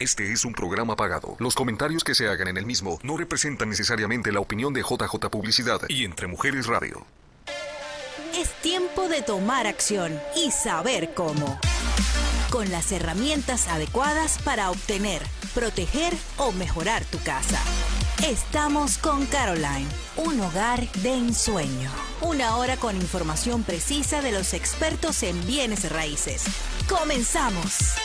Este es un programa pagado. Los comentarios que se hagan en el mismo no representan necesariamente la opinión de JJ Publicidad y Entre Mujeres Radio. Es tiempo de tomar acción y saber cómo. Con las herramientas adecuadas para obtener, proteger o mejorar tu casa. Estamos con Caroline, un hogar de ensueño. Una hora con información precisa de los expertos en bienes raíces. Comenzamos.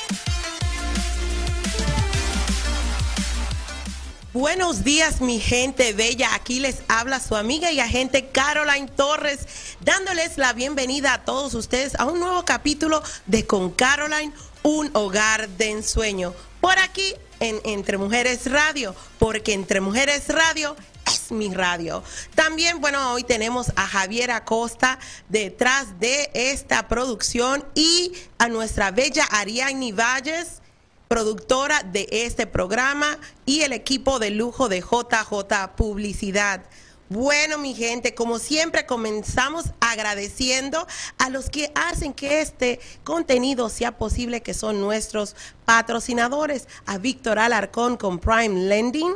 Buenos días, mi gente bella. Aquí les habla su amiga y agente Caroline Torres, dándoles la bienvenida a todos ustedes a un nuevo capítulo de Con Caroline, un hogar de ensueño. Por aquí en Entre Mujeres Radio, porque Entre Mujeres Radio es mi radio. También, bueno, hoy tenemos a Javier Acosta detrás de esta producción y a nuestra bella Ariadne Valles productora de este programa y el equipo de lujo de JJ Publicidad. Bueno, mi gente, como siempre comenzamos agradeciendo a los que hacen que este contenido sea posible, que son nuestros patrocinadores, a Víctor Alarcón con Prime Lending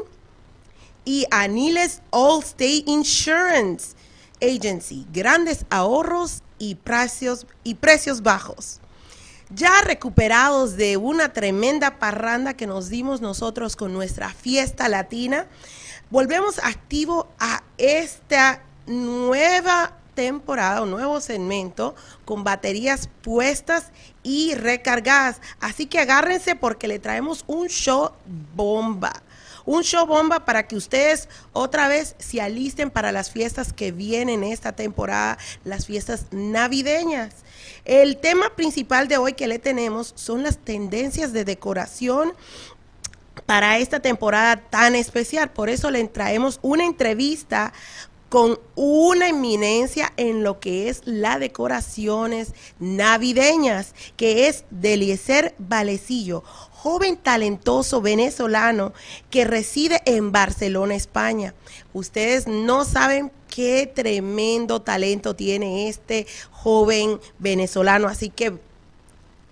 y a Niles Allstate Insurance Agency, grandes ahorros y precios, y precios bajos ya recuperados de una tremenda parranda que nos dimos nosotros con nuestra fiesta latina, volvemos activo a esta nueva temporada, un nuevo segmento con baterías puestas y recargadas. Así que agárrense porque le traemos un show bomba. Un show bomba para que ustedes otra vez se alisten para las fiestas que vienen esta temporada, las fiestas navideñas. El tema principal de hoy que le tenemos son las tendencias de decoración para esta temporada tan especial. Por eso le traemos una entrevista con una eminencia en lo que es las decoraciones navideñas, que es Deliezer Valecillo, joven talentoso venezolano que reside en Barcelona, España. Ustedes no saben qué tremendo talento tiene este joven venezolano, así que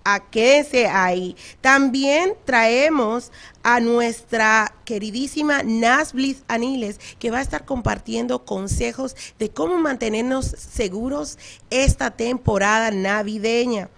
a quédese ahí. También traemos a nuestra queridísima Nasblis Aniles, que va a estar compartiendo consejos de cómo mantenernos seguros esta temporada navideña.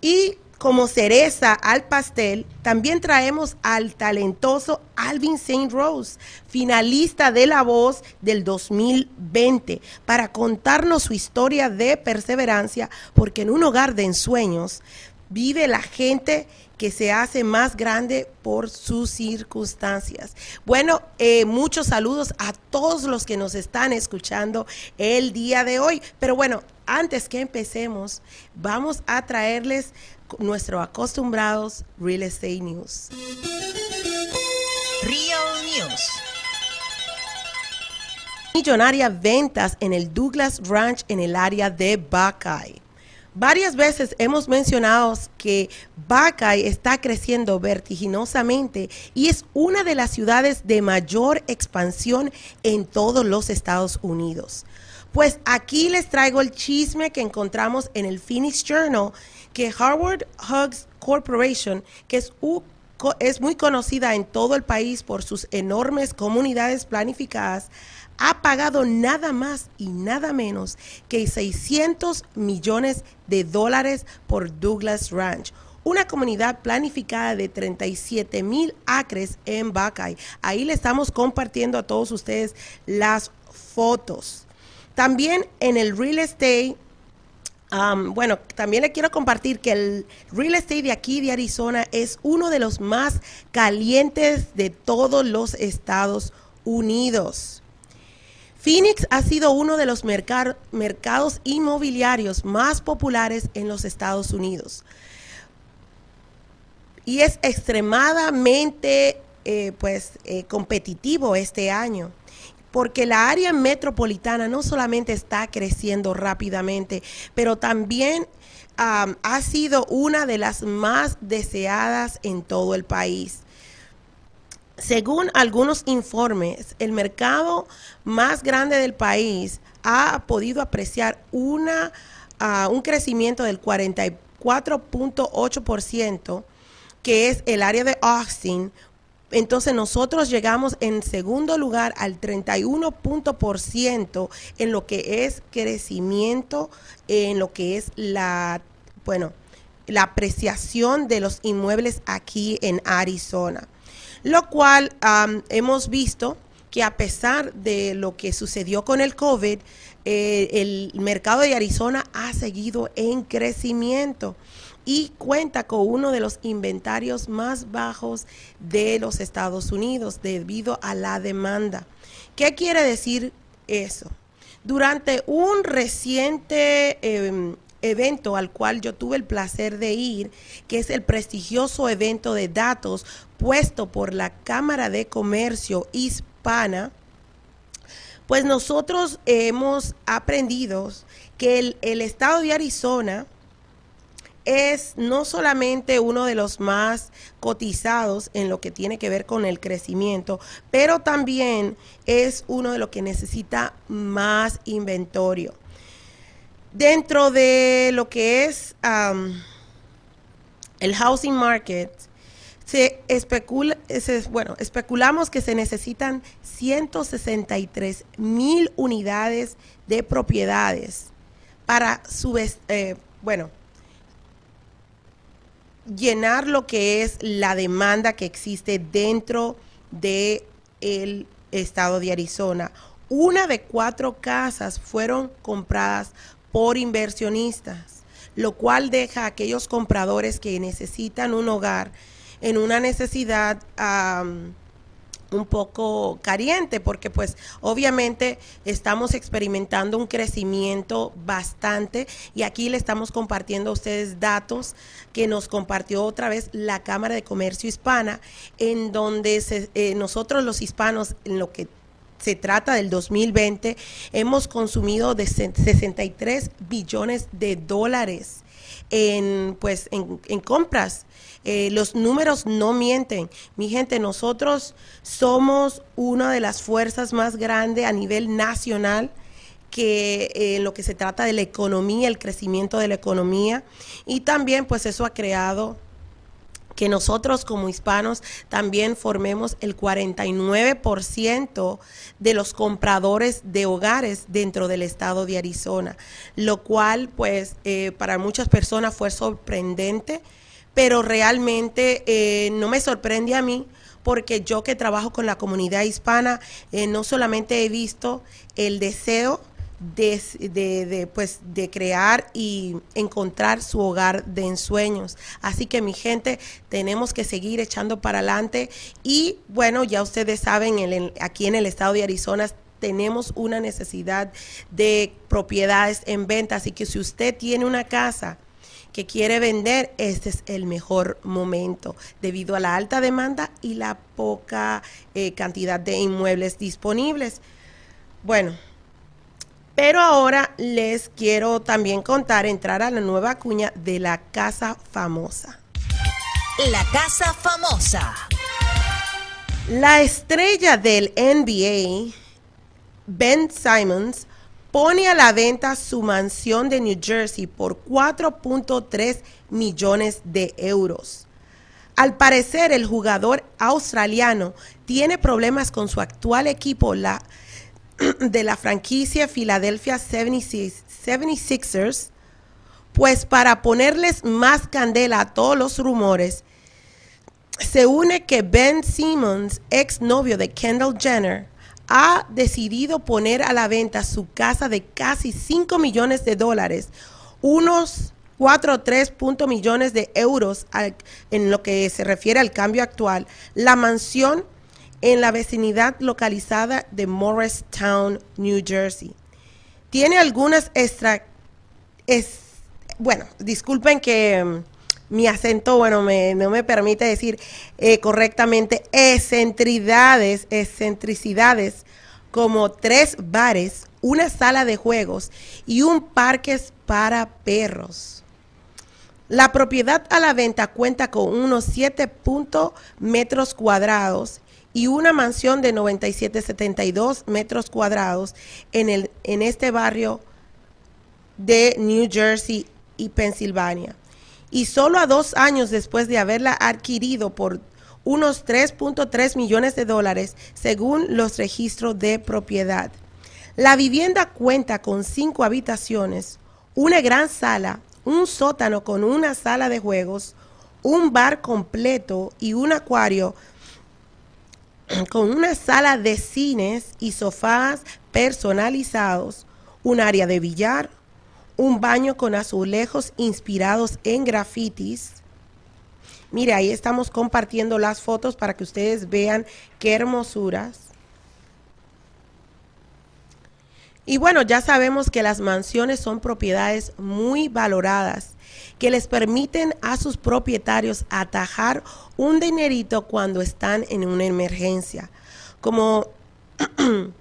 Y como cereza al pastel, también traemos al talentoso Alvin St. Rose, finalista de La Voz del 2020, para contarnos su historia de perseverancia, porque en un hogar de ensueños vive la gente que se hace más grande por sus circunstancias. Bueno, eh, muchos saludos a todos los que nos están escuchando el día de hoy. Pero bueno, antes que empecemos, vamos a traerles nuestro acostumbrados Real Estate News. Real News. Millonarias ventas en el Douglas Ranch en el área de Buckeye. Varias veces hemos mencionado que Buckeye está creciendo vertiginosamente y es una de las ciudades de mayor expansión en todos los Estados Unidos. Pues aquí les traigo el chisme que encontramos en el Phoenix Journal que Harvard Hugs Corporation, que es, muy conocida en todo el país por sus enormes comunidades planificadas, ha pagado nada más y nada menos que 600 millones de dólares por Douglas Ranch una comunidad planificada de 37 mil acres en Buckeye. Ahí le estamos compartiendo a todos ustedes las fotos. También en el real estate bueno, también le quiero compartir que el real estate de aquí de Arizona es uno de los más calientes de todos los Estados Unidos. Phoenix ha sido uno de los mercados inmobiliarios más populares en los Estados Unidos. Y es extremadamente eh, pues, eh, competitivo este año porque la área metropolitana no solamente está creciendo rápidamente, pero también ha sido una de las más deseadas en todo el país. Según algunos informes, el mercado más grande del país ha podido apreciar una, un crecimiento del 44.8% que es el área de Austin, entonces nosotros llegamos en segundo lugar al 31% en lo que es crecimiento, en lo que es la, bueno, la apreciación de los inmuebles aquí en Arizona. Lo cual hemos visto que a pesar de lo que sucedió con el COVID, eh, el mercado de Arizona ha seguido en crecimiento y cuenta con uno de los inventarios más bajos de los Estados Unidos debido a la demanda. ¿Qué quiere decir eso? Durante un reciente em, evento al cual yo tuve el placer de ir, que es el prestigioso evento de datos puesto por la Cámara de Comercio Hispana, pues nosotros hemos aprendido que el, el estado de Arizona, es no solamente uno de los más cotizados en lo que tiene que ver con el crecimiento, pero también es uno de los que necesita más inventario. Dentro de lo que es el housing market, se especula, bueno, especulamos que se necesitan 163 mil unidades de propiedades para su, eh, bueno, llenar lo que es la demanda que existe dentro del el estado de Arizona. Una de cuatro casas fueron compradas por inversionistas, lo cual deja a aquellos compradores que necesitan un hogar en una necesidad un poco caliente porque pues obviamente estamos experimentando un crecimiento bastante y aquí le estamos compartiendo a ustedes datos que nos compartió otra vez la Cámara de Comercio Hispana en donde eh, nosotros los hispanos en lo que se trata del 2020 hemos consumido de 63 billones de dólares en pues en compras eh, los números no mienten. Mi gente, nosotros somos una de las fuerzas más grandes a nivel nacional que eh, en lo que se trata de la economía, el crecimiento de la economía. Y también pues eso ha creado que nosotros como hispanos también formemos el 49% de los compradores de hogares dentro del estado de Arizona, lo cual pues eh, para muchas personas fue sorprendente pero realmente eh, no me sorprende a mí porque yo que trabajo con la comunidad hispana, eh, no solamente he visto el deseo de, de, pues, de crear y encontrar su hogar de ensueños. Así que mi gente, tenemos que seguir echando para adelante y bueno, ya ustedes saben, aquí en el estado de Arizona tenemos una necesidad de propiedades en venta, así que si usted tiene una casa, que quiere vender, este es el mejor momento debido a la alta demanda y la poca eh, cantidad de inmuebles disponibles. Bueno, pero ahora les quiero también contar, entrar a la nueva cuña de la Casa Famosa. La Casa Famosa. La estrella del NBA, Ben Simons, pone a la venta su mansión de New Jersey por 4.3 millones de euros. Al parecer, el jugador australiano tiene problemas con su actual equipo de la franquicia Philadelphia 76ers, pues para ponerles más candela a todos los rumores, se une que Ben Simmons, ex novio de Kendall Jenner, ha decidido poner a la venta su casa de casi 5 millones de dólares, unos 4 o 3 millones de euros en lo que se refiere al cambio actual, la mansión en la vecinidad localizada de Morristown, New Jersey. Tiene algunas extra... Es, bueno, disculpen que mm, mi acento, bueno, no me permite decir eh, correctamente excentridades, excentricidades, como tres bares, una sala de juegos y un parque para perros. La propiedad a la venta cuenta con unos 7 metros cuadrados y una mansión de 97,72 metros cuadrados en, el, en este barrio de New Jersey y Pensilvania. Y solo a dos años después de haberla adquirido por unos 3.3 millones de dólares según los registros de propiedad. La vivienda cuenta con cinco habitaciones, una gran sala, un sótano con una sala de juegos, un bar completo y un acuario con una sala de cines y sofás personalizados, un área de billar, un baño con azulejos inspirados en grafitis. Mire, ahí estamos compartiendo las fotos para que ustedes vean qué hermosuras. Y bueno, ya sabemos que las mansiones son propiedades muy valoradas que les permiten a sus propietarios atajar un dinerito cuando están en una emergencia. Como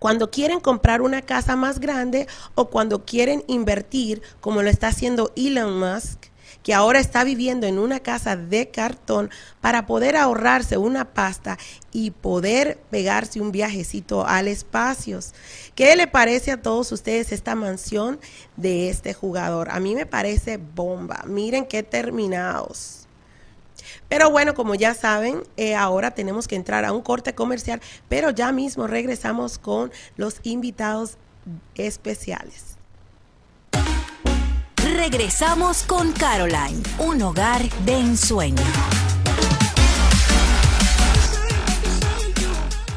cuando quieren comprar una casa más grande o cuando quieren invertir, como lo está haciendo Elon Musk, que ahora está viviendo en una casa de cartón para poder ahorrarse una pasta y poder pegarse un viajecito al espacio. ¿Qué le parece a todos ustedes esta mansión de este jugador? A mí me parece bomba. Miren qué terminados. Pero bueno, como ya saben, eh, ahora tenemos que entrar a un corte comercial, pero ya mismo regresamos con los invitados especiales. Regresamos con Caroline, un hogar de ensueño.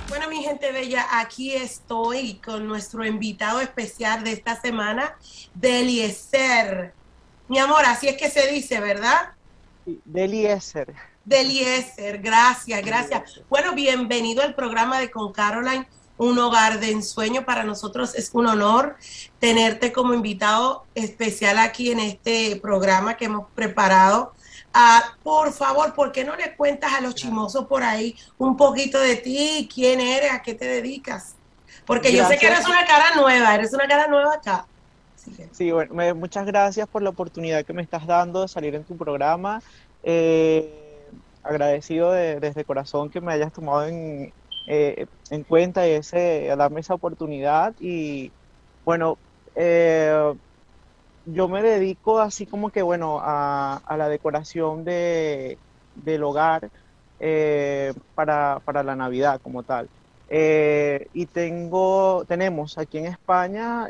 Bueno, mi gente bella, aquí estoy con nuestro invitado especial de esta semana, Deliezer. Mi amor, así es que se dice, ¿verdad? Deliezer. Deliezer, gracias, gracias. Bueno, bienvenido al programa de Con Caroline un hogar de ensueño. Para nosotros es un honor tenerte como invitado especial aquí en este programa que hemos preparado. Ah, por favor, ¿por qué no le cuentas a los chimosos por ahí un poquito de ti? ¿Quién eres? ¿A qué te dedicas? Porque yo sé que eres una cara nueva, eres una cara nueva acá. Sí, bueno, muchas gracias por la oportunidad que me estás dando de salir en tu programa. Eh, agradecido desde corazón que me hayas tomado en, eh, en cuenta ese, a darme esa oportunidad y bueno, eh, yo me dedico así como que bueno a, la decoración de, del hogar eh, para, la Navidad como tal. y tengo, tenemos aquí en España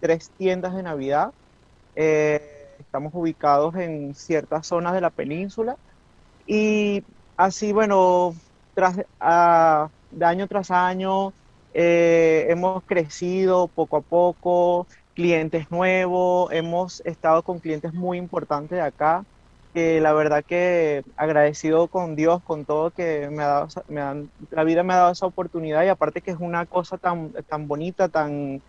tres tiendas de Navidad. estamos ubicados en ciertas zonas de la península y así, bueno, tras, de año tras año eh, hemos crecido poco a poco, clientes nuevos, hemos estado con clientes muy importantes de acá, que la verdad que agradecido con Dios, con todo que me ha dado, me la vida me ha dado esa oportunidad y aparte que es una cosa tan, tan bonita, tan,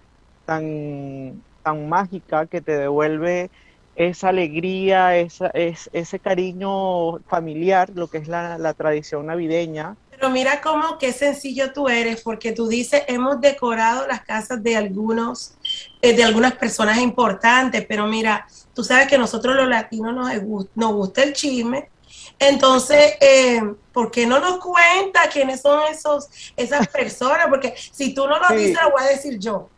tan, tan mágica que te devuelve esa alegría, esa, es, ese cariño familiar, lo que es la, tradición navideña. Pero mira cómo qué sencillo tú eres, porque tú dices, hemos decorado las casas de algunos, eh, de algunas personas importantes, pero mira, tú sabes que nosotros los latinos nos, nos gusta el chisme, entonces, eh, ¿por qué no nos cuenta quiénes son esos, esas personas? Porque si tú no lo dices, lo voy a decir yo.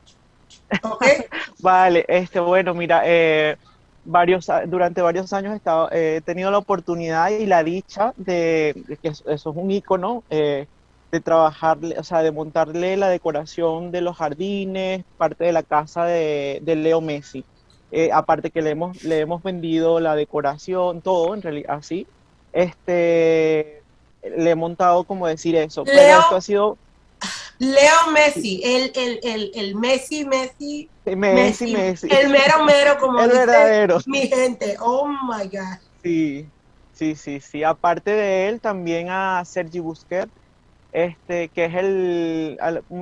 vale, este, bueno, mira, eh, varios, durante varios años he, estado, he tenido la oportunidad y la dicha de, que eso es un icono, eh, de trabajarle, o sea, de montarle la decoración de los jardines, parte de la casa de, Leo Messi. Eh, aparte que le hemos, le hemos vendido la decoración, todo, en realidad, así. Este, le he montado como decir eso. pero esto ha sido Leo Messi, el, el, el, el Messi, Messi, Messi, Messi, El mero mero, como el dice verdadero. mi gente. Oh my God. Sí, sí, sí, sí. Aparte de él, también a Sergi Busquets, este, que es el,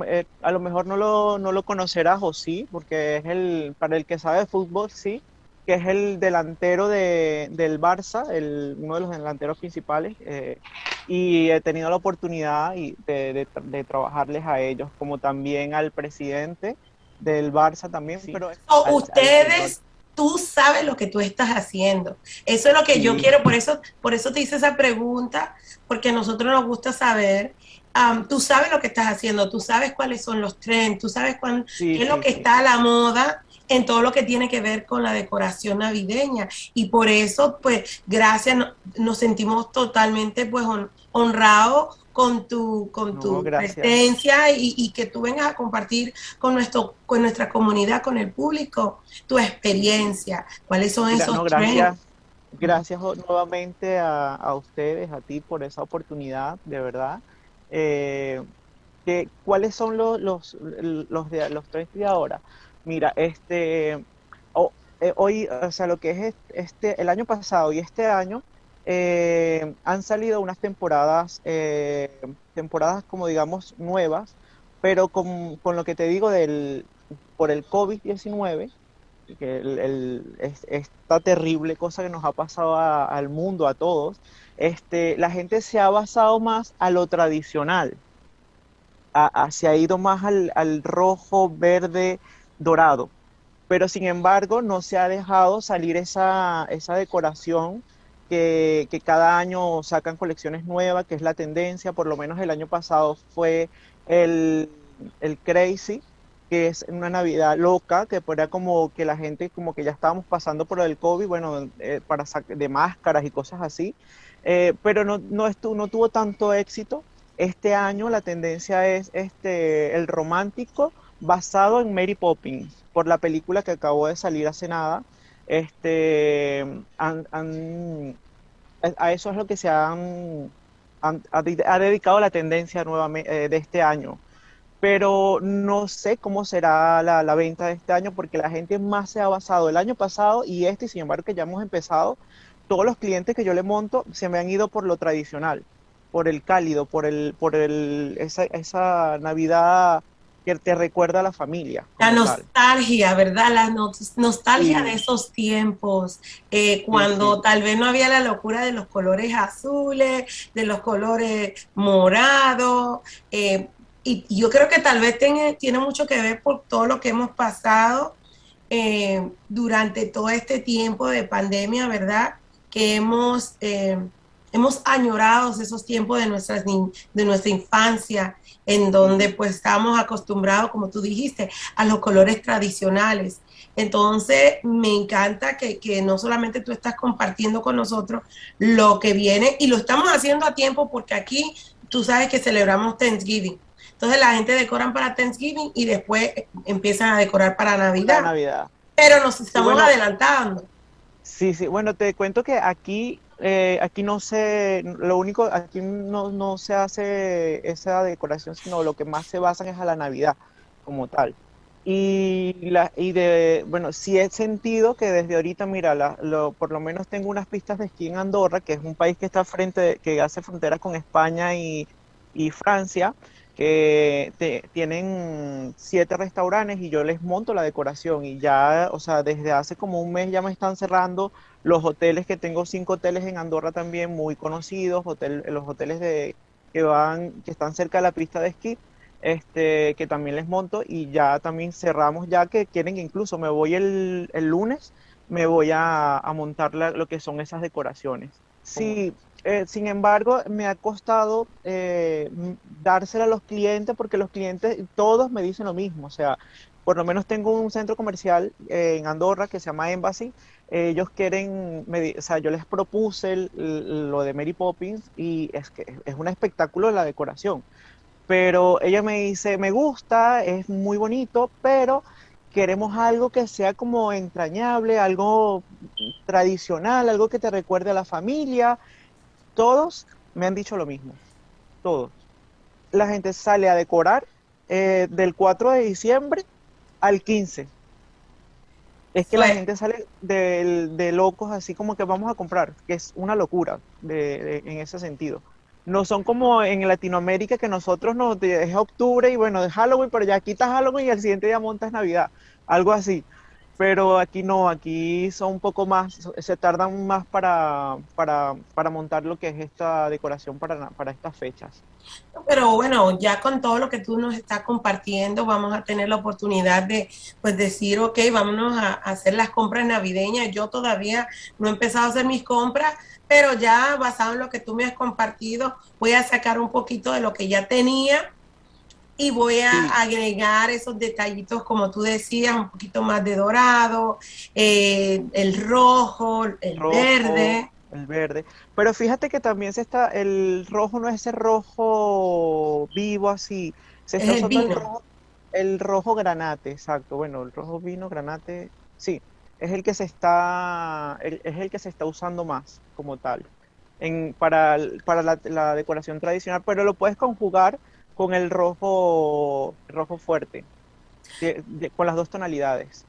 eh, a, lo mejor no lo, no lo conocerás o sí, porque es el, para el que sabe de fútbol, sí, que es el delantero de, del Barça, el, uno de los delanteros principales, eh, y he tenido la oportunidad de, de, trabajarles a ellos, como también al presidente del Barça también. Pero ustedes, tú sabes lo que tú estás haciendo. Eso es lo que yo quiero, por eso, por eso te hice esa pregunta, porque a nosotros nos gusta saber. tú sabes lo que estás haciendo, tú sabes cuáles son los trends, tú sabes cuál, qué es lo que está a la moda en todo lo que tiene que ver con la decoración navideña. Y por eso, pues, gracias, nos sentimos totalmente, pues, honrados con tu, con tu presencia y, que tú vengas a compartir con, nuestro, con nuestra comunidad, con el público, tu experiencia, cuáles son esos gracias, gracias nuevamente a, ustedes, a ti por esa oportunidad, de verdad. Eh, que, ¿Cuáles son los, los, los, de, los tres de ahora? Mira, este, eh, hoy, o sea, lo que es este, el año pasado y este año, eh, han salido unas temporadas, eh, temporadas como digamos nuevas, pero con, con, lo que te digo del, por el COVID-19, que el, esta terrible cosa que nos ha pasado al mundo, a todos, este, la gente se ha basado más a lo tradicional, se ha ido más al, al rojo, verde, dorado, pero sin embargo no se ha dejado salir esa, esa decoración que, cada año sacan colecciones nuevas, que es la tendencia, por lo menos el año pasado fue el, Crazy, que es una Navidad loca, que era como que la gente, como que ya estábamos pasando por el COVID, bueno, eh, para de máscaras y cosas así, eh, pero no, no, estuvo, no tuvo tanto éxito. Este año la tendencia es este, el romántico basado en Mary Poppins, por la película que acabó de salir hace nada, este, a eso es lo que se han, ha, dedicado la tendencia nuevamente eh, de este año. Pero no sé cómo será la, la, venta de este año porque la gente más se ha basado el año pasado y este, sin embargo que ya hemos empezado, todos los clientes que yo le monto se me han ido por lo tradicional, por el cálido, por el, por el, esa, esa Navidad que te recuerda a la familia. La nostalgia, ¿verdad? La nostalgia de esos tiempos, eh, cuando tal vez no había la locura de los colores azules, de los colores morados. Eh, y, yo creo que tal vez tiene, tiene mucho que ver por todo lo que hemos pasado eh, durante todo este tiempo de pandemia, ¿verdad? Que hemos hemos añorado esos tiempos de, nuestras, de nuestra infancia, en donde pues estábamos acostumbrados, como tú dijiste, a los colores tradicionales. Entonces, me encanta que, que, no solamente tú estás compartiendo con nosotros lo que viene, y lo estamos haciendo a tiempo porque aquí tú sabes que celebramos Thanksgiving. Entonces la gente decoran para Thanksgiving y después empiezan a decorar para Navidad. Navidad. Pero nos estamos adelantando. Sí, sí, bueno, te cuento que aquí eh, aquí no se, lo único, aquí no, no, se hace esa decoración, sino lo que más se basan es a la Navidad como tal. Y, la, y de, bueno, sí he sentido que desde ahorita, mira, lo, por lo menos tengo unas pistas de esquí en Andorra, que es un país que está frente, que hace frontera con España y, y Francia, que tienen siete restaurantes y yo les monto la decoración y ya, o sea, desde hace como un mes ya me están cerrando los hoteles que tengo cinco hoteles en Andorra también muy conocidos, hotel, los hoteles de que van, que están cerca de la pista de esquí, este, que también les monto y ya también cerramos ya que quieren incluso me voy el, el lunes, me voy a, a montar lo que son esas decoraciones. Sí, eh, sin embargo, me ha costado eh, dársela a los clientes porque los clientes todos me dicen lo mismo. O sea, por lo menos tengo un centro comercial eh, en Andorra que se llama Embassy. ellos quieren, o sea, yo les propuse lo de Mary Poppins y es que es un espectáculo la decoración. Pero ella me dice, me gusta, es muy bonito, pero queremos algo que sea como entrañable, algo tradicional, algo que te recuerde a la familia todos me han dicho lo mismo, todos. La gente sale a decorar eh, del 4 de diciembre al 15. Es que la gente sale de, locos así como que vamos a comprar, que es una locura en ese sentido. No son como en Latinoamérica que nosotros nos es octubre y bueno, de Halloween, pero ya quitas Halloween y el siguiente día montas Navidad. Algo así pero aquí no, aquí son un poco más, se tardan más para, para, para montar lo que es esta decoración para, para estas fechas. Pero bueno, ya con todo lo que tú nos estás compartiendo, vamos a tener la oportunidad de pues decir, ok, vámonos a, hacer las compras navideñas. Yo todavía no he empezado a hacer mis compras, pero ya basado en lo que tú me has compartido, voy a sacar un poquito de lo que ya tenía y voy a agregar esos detallitos, como tú decías, un poquito más de dorado, eh, el rojo, el verde. El verde. Pero fíjate que también se está, el rojo no es ese rojo vivo así, se está usando el rojo, el rojo granate, exacto. Bueno, el rojo vino, granate, sí, es el que se está, es el que se está usando más como tal. En, para, para la, la decoración tradicional, pero lo puedes conjugar con el rojo, rojo fuerte, con las dos tonalidades.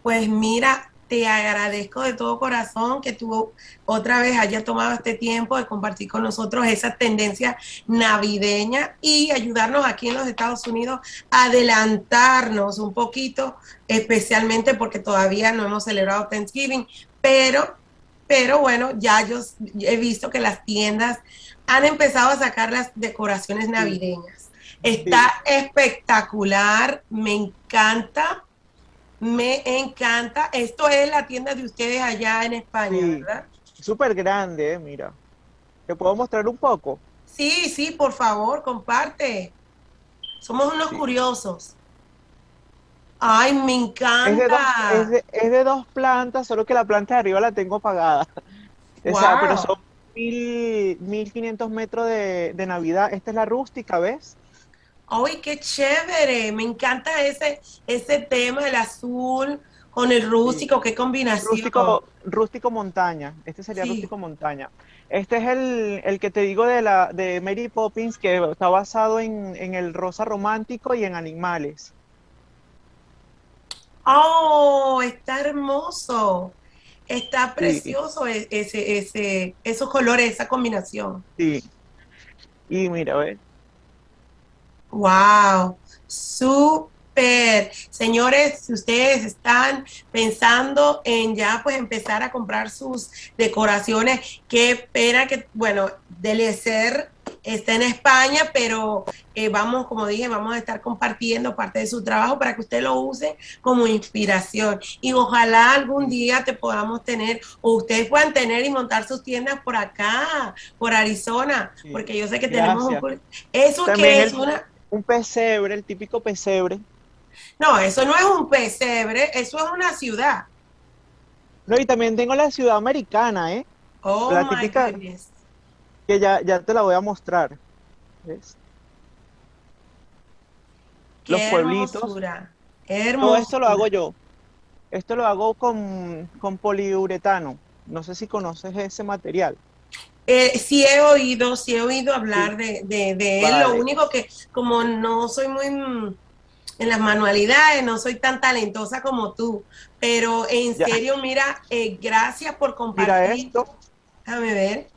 Pues mira, te agradezco de todo corazón que tú otra vez hayas tomado este tiempo de compartir con nosotros esa tendencia navideña y ayudarnos aquí en los Estados Unidos a adelantarnos un poquito, especialmente porque todavía no hemos celebrado Thanksgiving, pero, pero bueno, ya yo he visto que las tiendas han empezado a sacar las decoraciones navideñas. Está espectacular, me encanta, me encanta. Esto es la tienda de ustedes allá en España, ¿verdad? Súper grande, eh, mira. ¿Te puedo mostrar un poco? Sí, sí, por favor, comparte. Somos unos curiosos. Ay, me encanta. Es de, dos, plantas, solo que la planta de arriba la tengo apagada. O sea, pero son mil, 1500 metros de, Navidad. Esta es la rústica, ¿ves? ¡Ay, qué chévere! Me encanta ese, ese tema, el azul con el rústico, qué combinación. Rústico, rústico montaña, este sería rústico montaña. Este es el, el, que te digo de, la, de Mary Poppins, que está basado en, en el rosa romántico y en animales. ¡Oh, está hermoso! Está precioso e-, ese, ese, esos colores, esa combinación. Sí. Y mira, ver. Wow, súper. Señores, si ustedes están pensando en ya pues empezar a comprar sus decoraciones, qué pena que, bueno, debe ser está en España, pero eh, vamos, como dije, vamos a estar compartiendo parte de su trabajo para que usted lo use como inspiración. Y ojalá algún día te podamos tener, o ustedes puedan tener y montar sus tiendas por acá, por Arizona, porque yo sé que tenemos un... ¿Eso que es una... Un pesebre, el típico pesebre. No, eso no es un pesebre, eso es una ciudad. No, y también tengo la ciudad americana, ¿eh? Oh, la típica, que ya, ya te la voy a mostrar. ¿Ves? Los pueblitos. Todo esto lo hago yo. Esto lo hago con, poliuretano. No sé si conoces ese material. Eh, sí he oído, sí he oído hablar de, de, él. Lo único que como no soy muy mm, en las manualidades, no soy tan talentosa como tú, pero en serio, mira, eh, gracias por compartir. Mira esto. Déjame ver.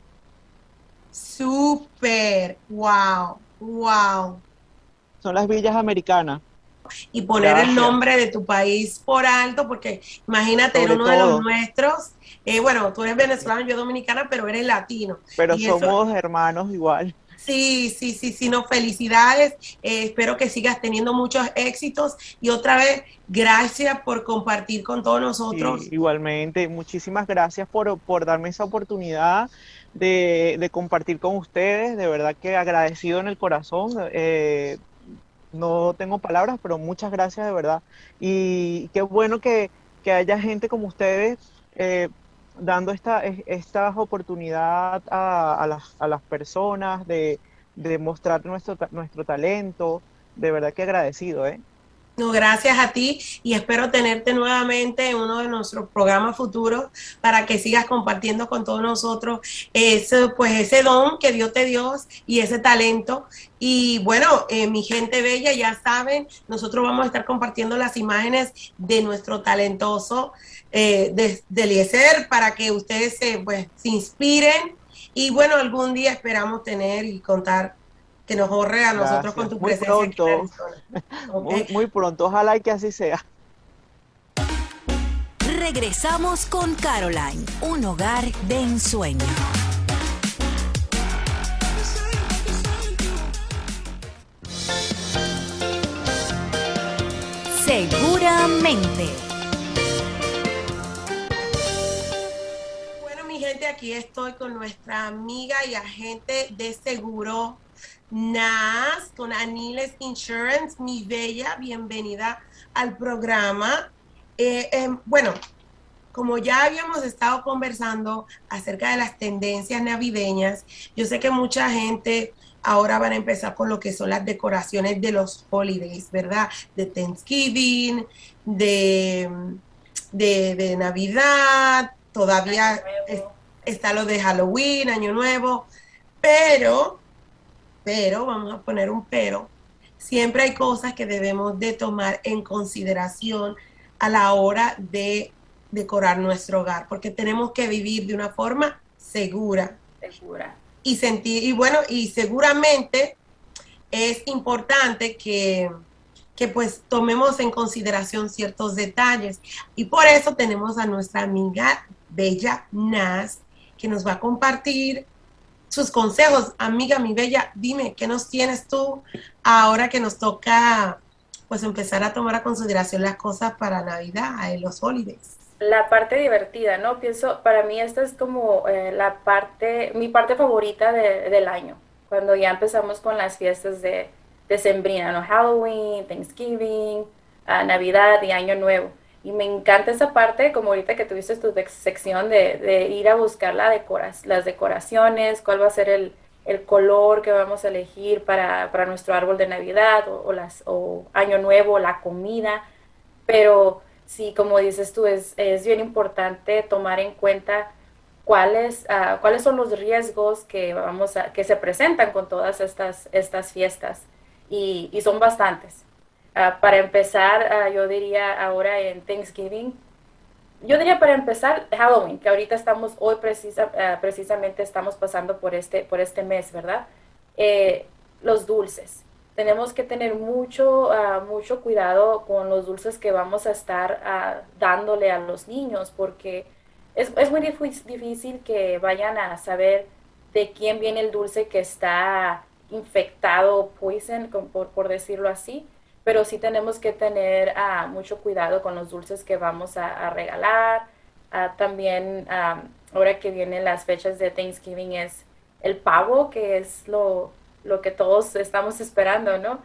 Súper, wow, wow. Son las villas americanas. Y poner el nombre de tu país por alto, porque imagínate, uno de los nuestros, eh, bueno, tú eres venezolano, yo dominicana, pero eres latino. Pero somos hermanos igual. Sí, sí, sí, sí, no, felicidades. Eh, espero que sigas teniendo muchos éxitos y otra vez, gracias por compartir con todos nosotros. igualmente, muchísimas gracias por, por darme esa oportunidad de, compartir con ustedes. De verdad que agradecido en el corazón. Eh, no tengo palabras, pero muchas gracias de verdad. Y qué bueno que, haya gente como ustedes eh, dando esta, esta oportunidad a, las, a las personas de, de mostrar nuestro, nuestro talento. De verdad que agradecido, ¿eh? No, gracias a ti y espero tenerte nuevamente en uno de nuestros programas futuros para que sigas compartiendo con todos nosotros ese, pues ese don que Dios te dio y ese talento. Y bueno, eh, mi gente bella, ya saben, nosotros vamos a estar compartiendo las imágenes de nuestro talentoso eh, de, de para que ustedes se, pues, se inspiren. Y bueno, algún día esperamos tener y contar que nos ahorre a nosotros con tu presencia. Muy pronto, muy, pronto, ojalá que así sea. Regresamos con Caroline, un hogar de ensueño. Seguramente. Bueno, mi gente, aquí estoy con nuestra amiga y agente de seguro NAS con Aniles Insurance. Mi bella, bienvenida al programa. Eh, em, bueno, como ya habíamos estado conversando acerca de las tendencias navideñas, yo sé que mucha gente ahora van a empezar con lo que son las decoraciones de los holidays, ¿verdad? De Thanksgiving, de, de, Navidad, todavía está lo de Halloween, Año Nuevo, pero, pero, vamos a poner un pero, siempre hay cosas que debemos de tomar en consideración a la hora de decorar nuestro hogar, porque tenemos que vivir de una forma segura. Segura. Y sentir, y bueno, y seguramente es importante que, que pues tomemos en consideración ciertos detalles. Y por eso tenemos a nuestra amiga Bella Nas, que nos va a compartir sus consejos. Amiga, mi Bella, dime, ¿qué nos tienes tú ahora que nos toca pues empezar a tomar a consideración las cosas para Navidad, en los holidays? la parte divertida, ¿no? Pienso, para mí esta es como eh, la parte, mi parte favorita del año, cuando ya empezamos con las fiestas de, de Sembrina, ¿no? Halloween, Thanksgiving, ah, Navidad y Año Nuevo. Y me encanta esa parte, como ahorita que tuviste tu sección de, de ir a buscar la las decoraciones, cuál va a ser el, el color que vamos a elegir para, para nuestro árbol de Navidad o, las, o Año Nuevo, la comida. Pero sí, como dices tú, es, es bien importante tomar en cuenta cuáles, uh, cuáles son los riesgos que, vamos a, que se presentan con todas estas, estas fiestas. Y, y son bastantes. Uh, para empezar, uh, yo diría ahora en Thanksgiving, yo diría para empezar Halloween, que ahorita estamos, hoy precisa, precisamente estamos pasando por este, por este mes, ¿verdad? Eh, los dulces. Tenemos que tener mucho, ah, mucho cuidado con los dulces que vamos a estar ah, dándole a los niños, porque es, es, muy difícil que vayan a saber de quién viene el dulce que está infectado, poison, por, por decirlo así, pero sí tenemos que tener uh, mucho cuidado con los dulces que vamos a, a regalar. también, ahora que vienen las fechas de Thanksgiving, es el pavo, que es lo lo que todos estamos esperando, ¿no?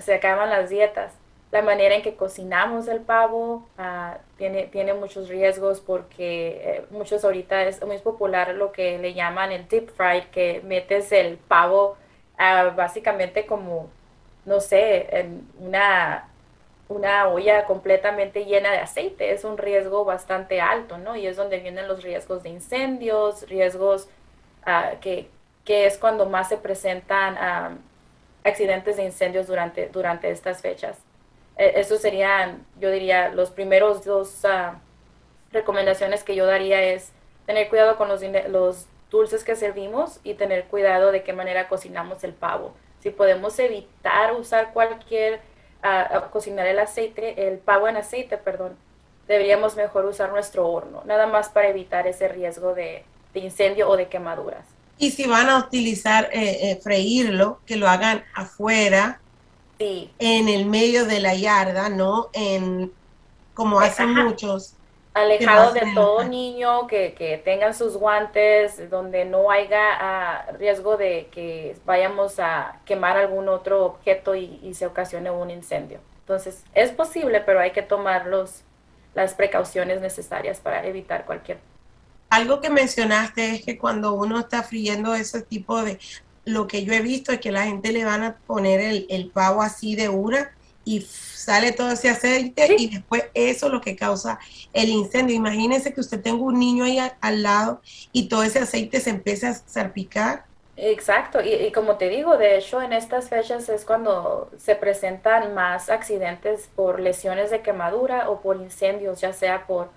se acaban las dietas. La manera en que cocinamos el pavo ah, tiene, tiene muchos riesgos porque eh, muchos ahorita es muy popular lo que le llaman el deep fried, que metes el pavo básicamente como, no sé, una, una olla completamente llena de aceite. Es un riesgo bastante alto, ¿no? Y es donde vienen los riesgos de incendios, riesgos uh, que, que es cuando más se presentan accidentes de incendios durante, durante estas fechas. E, eso serían, yo diría, los primeros dos ah, recomendaciones que yo daría es tener cuidado con los, los dulces que servimos y tener cuidado de qué manera cocinamos el pavo. Si podemos evitar usar cualquier, uh, cocinar el aceite, el pavo en aceite, perdón, deberíamos mejor usar nuestro horno, nada más para evitar ese riesgo de incendio o de quemaduras. Y si van a utilizar, eh, eh, freírlo, que lo hagan afuera, en el medio de la yarda, ¿no? En como hacen muchos. Alejado de todo niño, que, que, tengan sus guantes, donde no haya ah, riesgo de que vayamos a quemar algún otro objeto y, y, se ocasione un incendio. Entonces, es posible, pero hay que tomar los, las precauciones necesarias para evitar cualquier algo que mencionaste es que cuando uno está friendo ese tipo de, lo que yo he visto es que la gente le van a poner el, pavo así de una y sale todo ese aceite y después eso es lo que causa el incendio. Imagínese que usted tenga un niño ahí al lado y todo ese aceite se empieza a salpicar. Exacto, y, y, como te digo, de hecho en estas fechas es cuando se presentan más accidentes por lesiones de quemadura o por incendios, ya sea por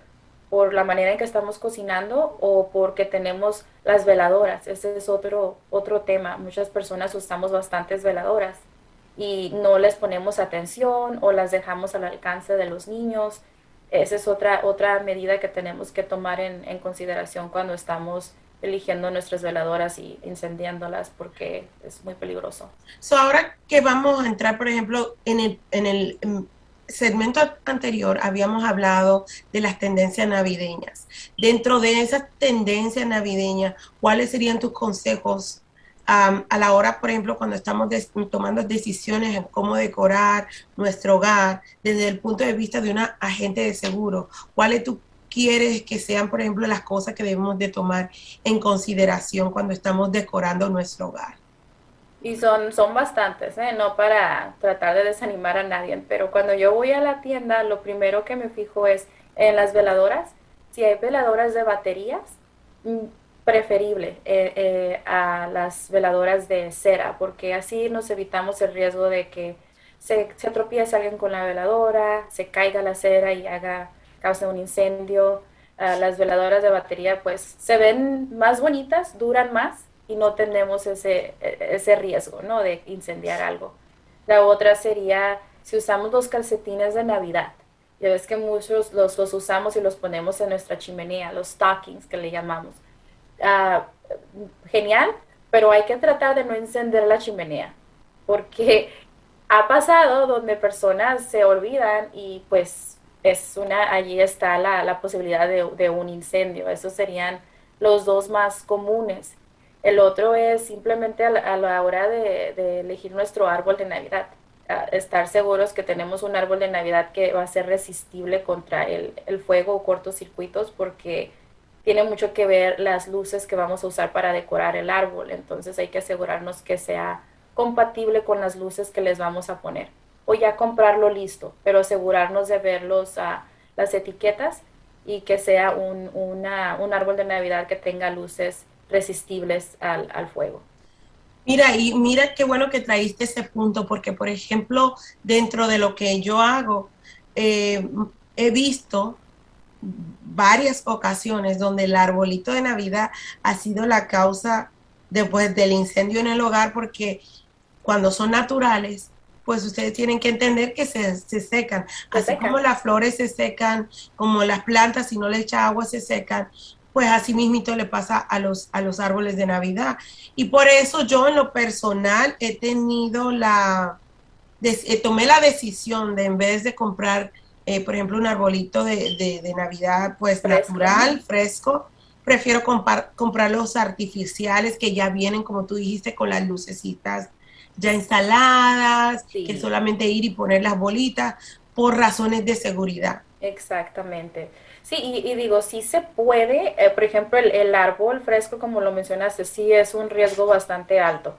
por la manera en que estamos cocinando o porque tenemos las veladoras. Ese es otro, otro tema. Muchas personas usamos bastantes veladoras y no les ponemos atención o las dejamos al alcance de los niños. Esa es otra, otra medida que tenemos que tomar en, en consideración cuando estamos eligiendo nuestras veladoras y incendiándolas porque es muy peligroso. So ahora que vamos a entrar, por ejemplo, en el, en el segmento anterior habíamos hablado de las tendencias navideñas. Dentro de esas tendencias navideñas, ¿cuáles serían tus consejos a la hora, por ejemplo, cuando estamos tomando decisiones en cómo decorar nuestro hogar desde el punto de vista de una agente de seguro? ¿Cuáles tú quieres que sean, por ejemplo, las cosas que debemos de tomar en consideración cuando estamos decorando nuestro hogar? Y son, son bastantes, ¿eh? no para tratar de desanimar a nadie, pero cuando yo voy a la tienda, lo primero que me fijo es en las veladoras, si hay veladoras de baterías, mm, preferible eh, eh, a las veladoras de cera, porque así nos evitamos el riesgo de que se, se tropiece alguien con la veladora, se caiga la cera y haga causa un incendio. Las veladoras de batería pues se ven más bonitas, duran más y no tenemos ese, ese riesgo, ¿no? De incendiar algo. La otra sería si usamos los calcetines de Navidad. Ya ves que muchos los, los usamos y los ponemos en nuestra chimenea, los stockings que le llamamos Ah, genial, pero hay que tratar de no encender la chimenea, porque ha pasado donde personas se olvidan y pues es una, allí está la, la posibilidad de, un incendio. Esos serían los dos más comunes. El otro es simplemente a la, hora de, elegir nuestro árbol de Navidad. estar seguros que tenemos un árbol de Navidad que va a ser resistible contra el, el fuego o cortocircuitos porque tiene mucho que ver las luces que vamos a usar para decorar el árbol. Entonces hay que asegurarnos que sea compatible con las luces que les vamos a poner. O ya comprarlo listo, pero asegurarnos de ver los, las etiquetas y que sea un, un, árbol de Navidad que tenga luces resistibles al, al fuego. Mira, y mira qué bueno que traíste ese punto, porque por ejemplo, dentro de lo que yo hago, eh, he visto varias ocasiones donde el arbolito de Navidad ha sido la causa después del incendio en el hogar porque cuando son naturales, pues ustedes tienen que entender que se, secan. así como las flores se secan, como las plantas, si no le echa agua, se secan, pues así mismito le pasa a los, a los árboles de Navidad. Y por eso yo en lo personal he tenido la, eh, tomé la decisión de en vez de comprar eh, por ejemplo, un arbolito de, de, Navidad, pues natural, fresco. Prefiero comprar los artificiales que ya vienen, como tú dijiste, con las lucecitas ya instaladas, que solamente ir y poner las bolitas por razones de seguridad. Exactamente. Sí, y, digo, sí se puede, eh, por ejemplo, el, el, árbol fresco, como lo mencionaste, sí es un riesgo bastante alto.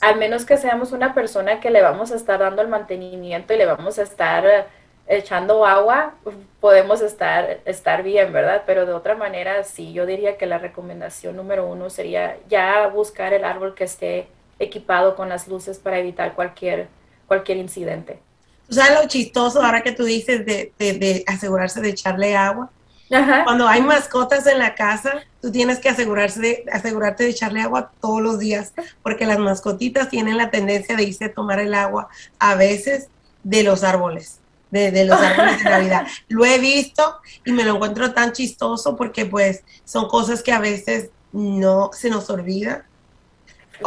Al menos que seamos una persona que le vamos a estar dando el mantenimiento y le vamos a estar echando agua podemos estar, estar bien, ¿verdad? Pero de otra manera, sí, yo diría que la recomendación número uno sería ya buscar el árbol que esté equipado con las luces para evitar cualquier, cualquier incidente. ¿Tú sabes lo chistoso ahora que tú dices de, de, asegurarse de echarle agua? Cuando hay mascotas en la casa, tú tienes que asegurarse de, asegurarte de echarle agua todos los días, porque las mascotitas tienen la tendencia de irse a tomar el agua a veces de los árboles de, los árboles de Navidad. Lo he visto y me lo encuentro tan chistoso porque pues son cosas que a veces no se nos olvida.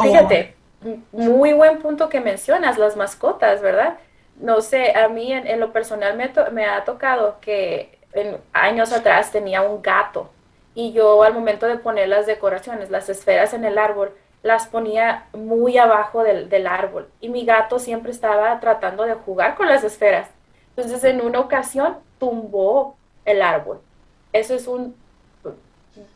Fíjate, muy buen punto que mencionas, las mascotas, ¿verdad? No sé, a mí en, lo personal me, me, ha tocado que en, años atrás tenía un gato y yo al momento de poner las decoraciones, las esferas en el árbol, las ponía muy abajo del, del árbol y mi gato siempre estaba tratando de jugar con las esferas entonces, en una ocasión tumbó el árbol. Eso es un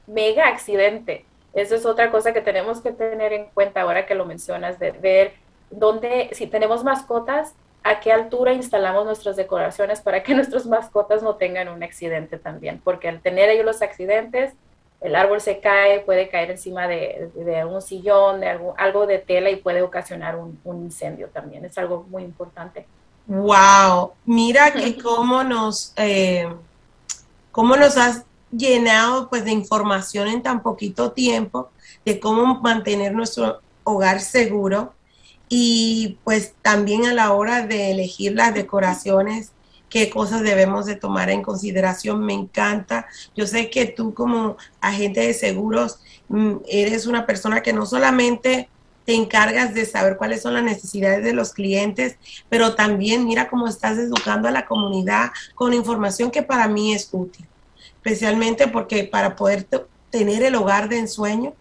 mega accidente. Eso es otra cosa que tenemos que tener en cuenta ahora que lo mencionas, de ver dónde, si tenemos mascotas, a qué altura instalamos nuestras decoraciones para que nuestras mascotas no tengan un accidente también, porque al tener ellos los accidentes, el árbol se cae, puede caer encima de, un sillón, de algo, de tela y puede ocasionar un, un incendio también. Es algo muy importante. Wow, mira que cómo nos, eh, cómo nos has llenado pues de información en tan poquito tiempo de cómo mantener nuestro hogar seguro y pues también a la hora de elegir las decoraciones qué cosas debemos de tomar en consideración. Me encanta. Yo sé que tú como agente de seguros mm, eres una persona que no solamente te encargas de saber cuáles son las necesidades de los clientes, pero también mira cómo estás educando a la comunidad con información que para mí es útil, especialmente porque para poder tener el hogar de ensueño,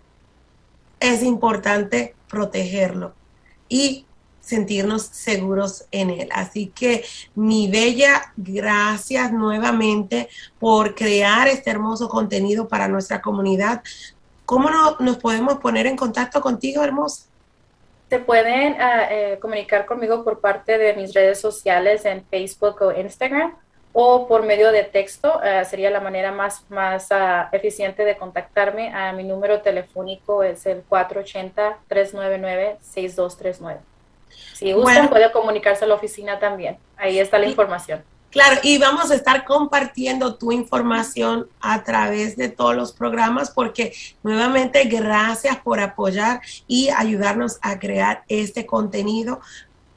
es importante protegerlo y sentirnos seguros en él. Así que mi bella, gracias nuevamente por crear este hermoso contenido para nuestra comunidad. ¿Cómo nos podemos poner en contacto contigo, hermosa? Se pueden ah, eh, comunicar conmigo por parte de mis redes sociales en Facebook o Instagram o por medio de texto. Ah, sería la manera más, más ah, eficiente de contactarme. mi número telefónico es el 480-399-6239. Si gustan, puede comunicarse a la oficina también. Ahí está la información. Claro, y vamos a estar compartiendo tu información a través de todos los programas porque nuevamente gracias por apoyar y ayudarnos a crear este contenido.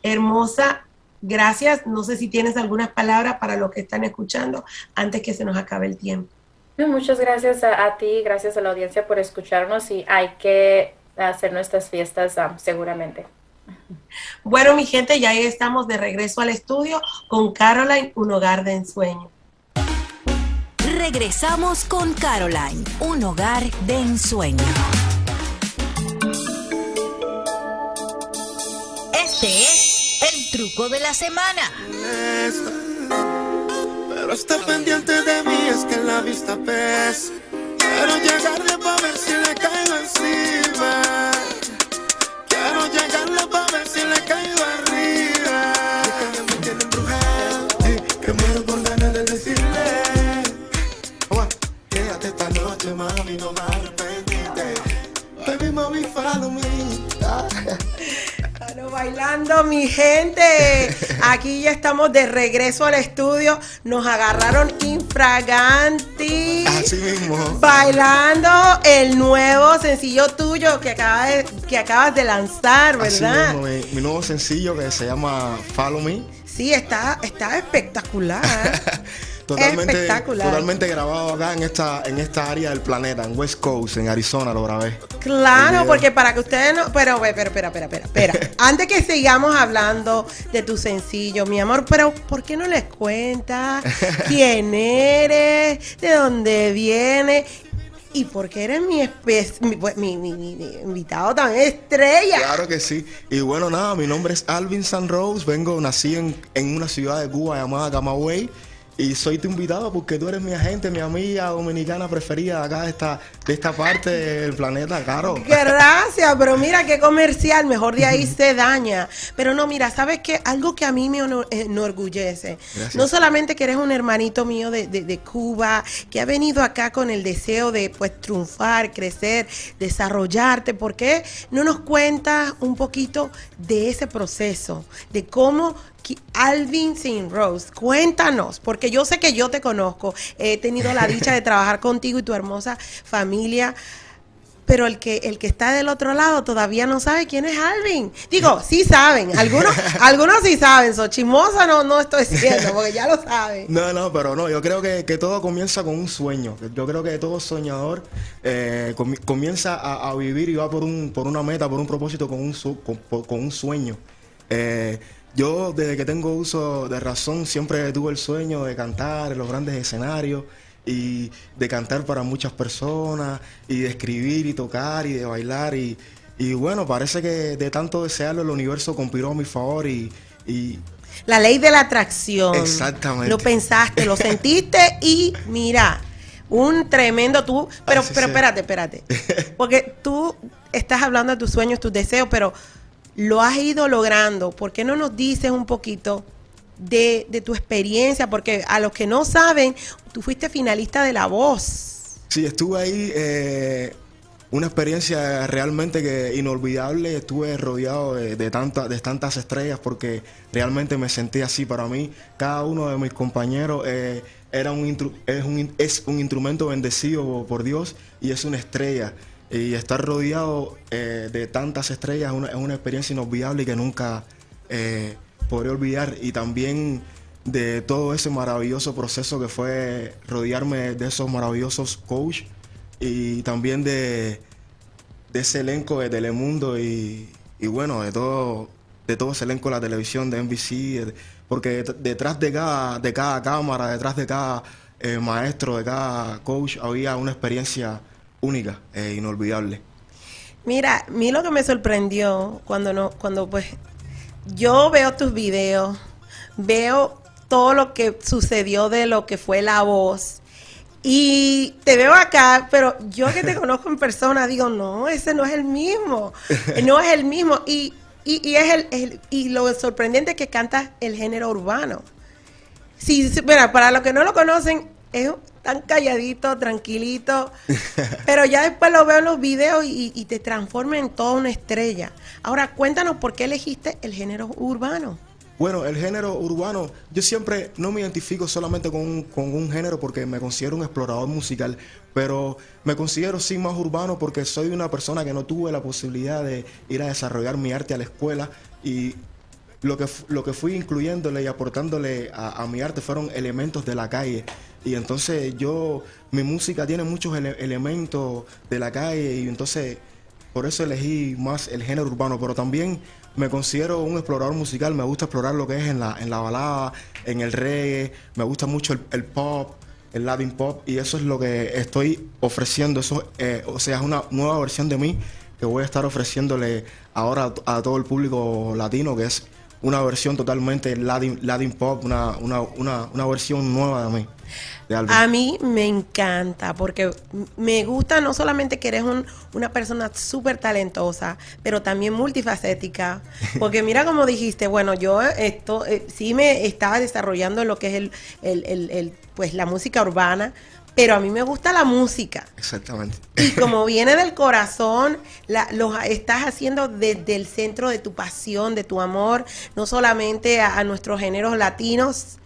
Hermosa, gracias. No sé si tienes algunas palabras para los que están escuchando antes que se nos acabe el tiempo. Muchas gracias a, ti, gracias a la audiencia por escucharnos y hay que hacer nuestras fiestas seguramente. Bueno, mi gente, ya estamos de regreso al estudio con Caroline, un hogar de ensueño. Regresamos con Caroline, un hogar de ensueño. Este es el truco de la semana. Pero está pendiente de mí, es que la vista pesa. Quiero llegarle para ver si le caigo encima. Mami, no me arrepentiste. Baby, mami, follow me. Bailando, mi gente. Aquí ya estamos de regreso al estudio. Nos agarraron infraganti. Así mismo. Bailando el nuevo sencillo tuyo que, acaba que acabas de lanzar, ¿verdad? Así mismo, mi, nuevo sencillo que se llama Follow Me. Sí, está, está espectacular. Totalmente, totalmente grabado acá en esta, en esta área del planeta, en West Coast, en Arizona, lo grabé. Claro, porque para que ustedes no. Pero, pero, espera, espera, espera. espera. Antes que sigamos hablando de tu sencillo, mi amor, pero ¿por qué no les cuentas quién eres, de dónde vienes y porque eres mi, mi, mi, mi, invitado también estrella. Claro que sí. Y bueno, nada, mi nombre es Alvin San Rose. Vengo, nací en, en una ciudad de Cuba llamada Camagüey. Y soy tu invitado porque tú eres mi agente, mi amiga dominicana preferida acá de esta, de esta parte del planeta, Caro. Gracias, pero mira qué comercial, mejor de ahí se daña. Pero no, mira, ¿sabes qué? Algo que a mí me enorgullece. No solamente que eres un hermanito mío de, de, Cuba, que ha venido acá con el deseo de pues triunfar, crecer, desarrollarte. ¿Por qué no nos cuentas un poquito de ese proceso? De cómo Alvin Sin Rose, cuéntanos, porque yo sé que yo te conozco, he tenido la dicha de trabajar contigo y tu hermosa familia, pero el que el que está del otro lado todavía no sabe quién es Alvin. Digo, sí saben, algunos algunos sí saben, so chismosa no no estoy diciendo, porque ya lo saben. No, no, pero no, yo creo que, todo comienza con un sueño. Yo creo que todo soñador eh, comienza a, vivir y va por un por una meta, por un propósito, con un con, un sueño. Eh, yo desde que tengo uso de razón siempre tuve el sueño de cantar en los grandes escenarios y de cantar para muchas personas y de escribir y tocar y de bailar y, bueno, parece que de tanto desearlo el universo conspiró a mi favor y, La ley de la atracción. Exactamente. Lo pensaste, lo sentiste y mira, un tremendo tú, pero, pero espérate, espérate, porque tú estás hablando de tus sueños, tus deseos, pero lo has ido logrando. ¿Por qué no nos dices un poquito de, tu experiencia? Porque a los que no saben, tú fuiste finalista de La Voz. Sí, estuve ahí. Eh, una experiencia realmente que inolvidable. Estuve rodeado de, de, de tantas estrellas porque realmente me sentí así para mí. Cada uno de mis compañeros eh, era un, es, un, es un instrumento bendecido por Dios y es una estrella. Y estar rodeado eh, de tantas estrellas es una, experiencia inolvidable y que nunca eh, podré olvidar. Y también de todo ese maravilloso proceso que fue rodearme de esos maravillosos coaches y también de, ese elenco de Telemundo y, bueno, de todo, de todo ese elenco de la televisión, de NBC, porque detrás de cada, de cada cámara, detrás de cada eh, maestro, de cada coach, había una experiencia única e inolvidable. Mira, a mí lo que me sorprendió cuando no, cuando pues yo veo tus videos, veo todo lo que sucedió de lo que fue la voz. Y te veo acá, pero yo que te conozco en persona digo, no, ese no es el mismo. No es el mismo. Y, y, es el, y lo sorprendente es que cantas el género urbano. Sí, mira, para los que no lo conocen, es tan calladito, tranquilito, pero ya después lo veo en los videos y, te transforma en toda una estrella. Ahora, cuéntanos por qué elegiste el género urbano. Bueno, el género urbano, yo siempre no me identifico solamente con un, con un género porque me considero un explorador musical, pero me considero sí más urbano porque soy una persona que no tuve la posibilidad de ir a desarrollar mi arte a la escuela y lo que, lo que fui incluyéndole y aportándole a, mi arte fueron elementos de la calle. Y entonces yo, mi música tiene muchos elementos de la calle y entonces por eso elegí más el género urbano, pero también me considero un explorador musical, me gusta explorar lo que es en la, en la balada, en el reggae, me gusta mucho el, pop, el Latin pop, y eso es lo que estoy ofreciendo, eso, eh, o sea, es una nueva versión de mí que voy a estar ofreciéndole ahora a, todo el público latino, que es una versión totalmente Latin, Latin pop, una, una, una, una versión nueva de mí. A mí me encanta porque me gusta no solamente que eres una persona súper talentosa, pero también multifacética. Porque mira como dijiste, bueno, yo esto eh, sí me estaba desarrollando en lo que es el, el, pues la música urbana, pero a mí me gusta la música. Exactamente. Y como viene del corazón, la, lo estás haciendo desde el centro de tu pasión, de tu amor, no solamente a nuestros géneros latinos,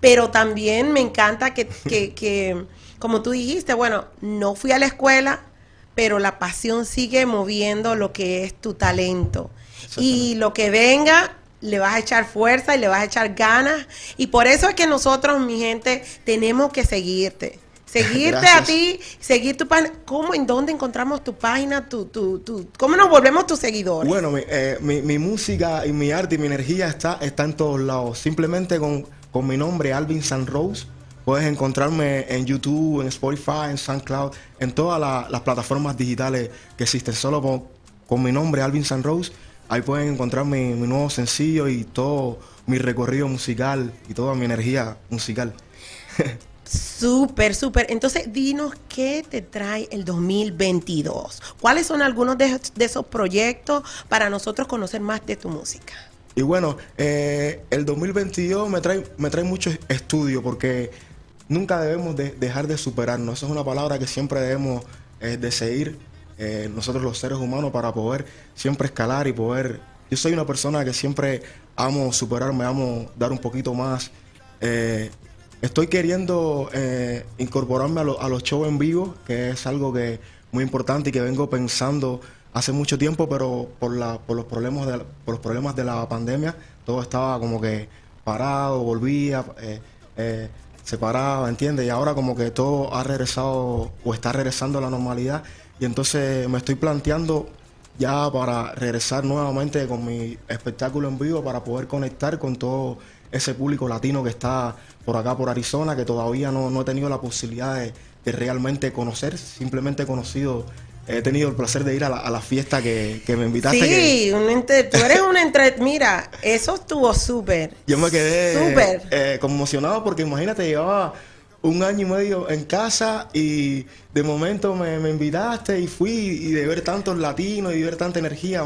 pero también me encanta que, que, como tú dijiste, bueno, no fui a la escuela, pero la pasión sigue moviendo lo que es tu talento. Y lo que venga, le vas a echar fuerza y le vas a echar ganas. Y por eso es que nosotros, mi gente, tenemos que seguirte. Seguirte a ti, seguir tu página. ¿Cómo, en dónde encontramos tu página? Tu, tu, tu, ¿Cómo nos volvemos tus seguidores? Bueno, mi, eh, mi, mi, música y mi arte y mi energía está, está en todos lados. Simplemente con con mi nombre, Alvin San Rose. Puedes encontrarme en YouTube, en Spotify, en SoundCloud, en todas las plataformas digitales que existen. Solo con, mi nombre, Alvin San Rose, ahí pueden encontrar mi, nuevo sencillo y todo mi recorrido musical y toda mi energía musical. Súper, súper. Entonces, dinos qué te trae el 2022. ¿Cuáles son algunos de, esos proyectos para nosotros conocer más de tu música? Y bueno, eh, el 2022 me trae, me trae mucho estudio porque nunca debemos de dejar de superarnos. Esa es una palabra que siempre debemos eh, de seguir eh, nosotros los seres humanos para poder siempre escalar y poder... Yo soy una persona que siempre amo superarme, amo dar un poquito más. Estoy queriendo incorporarme a, a los shows en vivo, que es algo que muy importante y que vengo pensando hace mucho tiempo, pero por, la, por, los problemas de, por los problemas de la pandemia, todo estaba como que parado, volvía, eh, eh, se paraba, ¿entiendes? Y ahora como que todo ha regresado o está regresando a la normalidad. Y entonces me estoy planteando ya para regresar nuevamente con mi espectáculo en vivo, para poder conectar con todo ese público latino que está por acá, por Arizona, que todavía no, no he tenido la posibilidad de, de realmente conocer, simplemente he conocido he tenido el placer de ir a la, fiesta que, me invitaste. Sí, tú eres un entre... Mira, eso estuvo súper. Yo me quedé eh, conmocionado porque imagínate, llevaba un año y medio en casa y de momento me, me invitaste y fui y de ver tantos latinos y ver tanta energía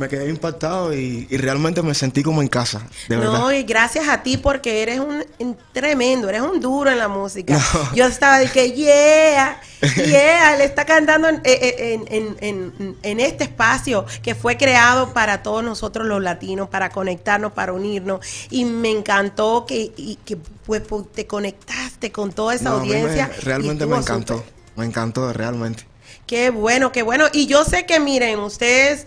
me quedé impactado y, realmente me sentí como en casa, de no, y gracias a ti porque eres un, tremendo, eres un duro en la música. Yo estaba de que, yeah, yeah, le está cantando eh, eh, en, en, en, este espacio que fue creado para todos nosotros los latinos, para conectarnos, para unirnos. Y me encantó que, y, que pues, te conectaste con toda esa audiencia. realmente me encantó, me encantó realmente. Qué bueno, qué bueno. Y yo sé que, miren, ustedes